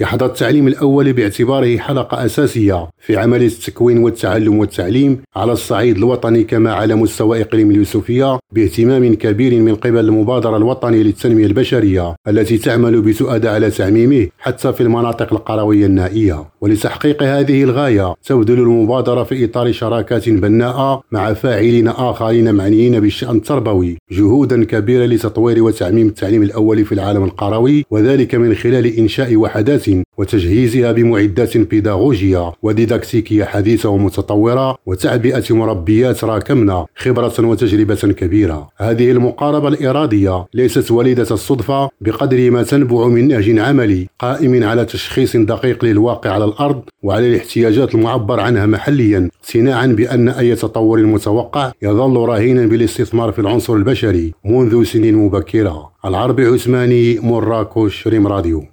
يحظى التعليم الأولي باعتباره حلقة أساسية في عملية التكوين والتعلم والتعليم على الصعيد الوطني كما على مستوى إقليم اليوسفية باهتمام كبير من قبل المبادرة الوطنية للتنمية البشرية التي تعمل بتؤدى على تعميمه حتى في المناطق القروية النائية. ولتحقيق هذه الغاية تبذل المبادرة في إطار شراكات بناءة مع فاعلين آخرين معنيين بالشأن التربوي جهودا كبيرة لتطوير وتعميم التعليم الأولي في العالم القروي وذلك من خلال إنشاء وحدات وتجهيزها بمعدات بيداغوجية وديداكتيكية حديثة ومتطورة وتعبئة مربيات راكمنا خبرة وتجربة كبيرة. هذه المقاربة الإرادية ليست وليدة الصدفة بقدر ما تنبع من نهج عملي قائم على تشخيص دقيق للواقع على الأرض وعلى الاحتياجات المعبر عنها محليا صناعا بأن أي تطور متوقع يظل رهينا بالاستثمار في العنصر البشري منذ سنين مبكرة. العربي عثماني مراكش ريم راديو.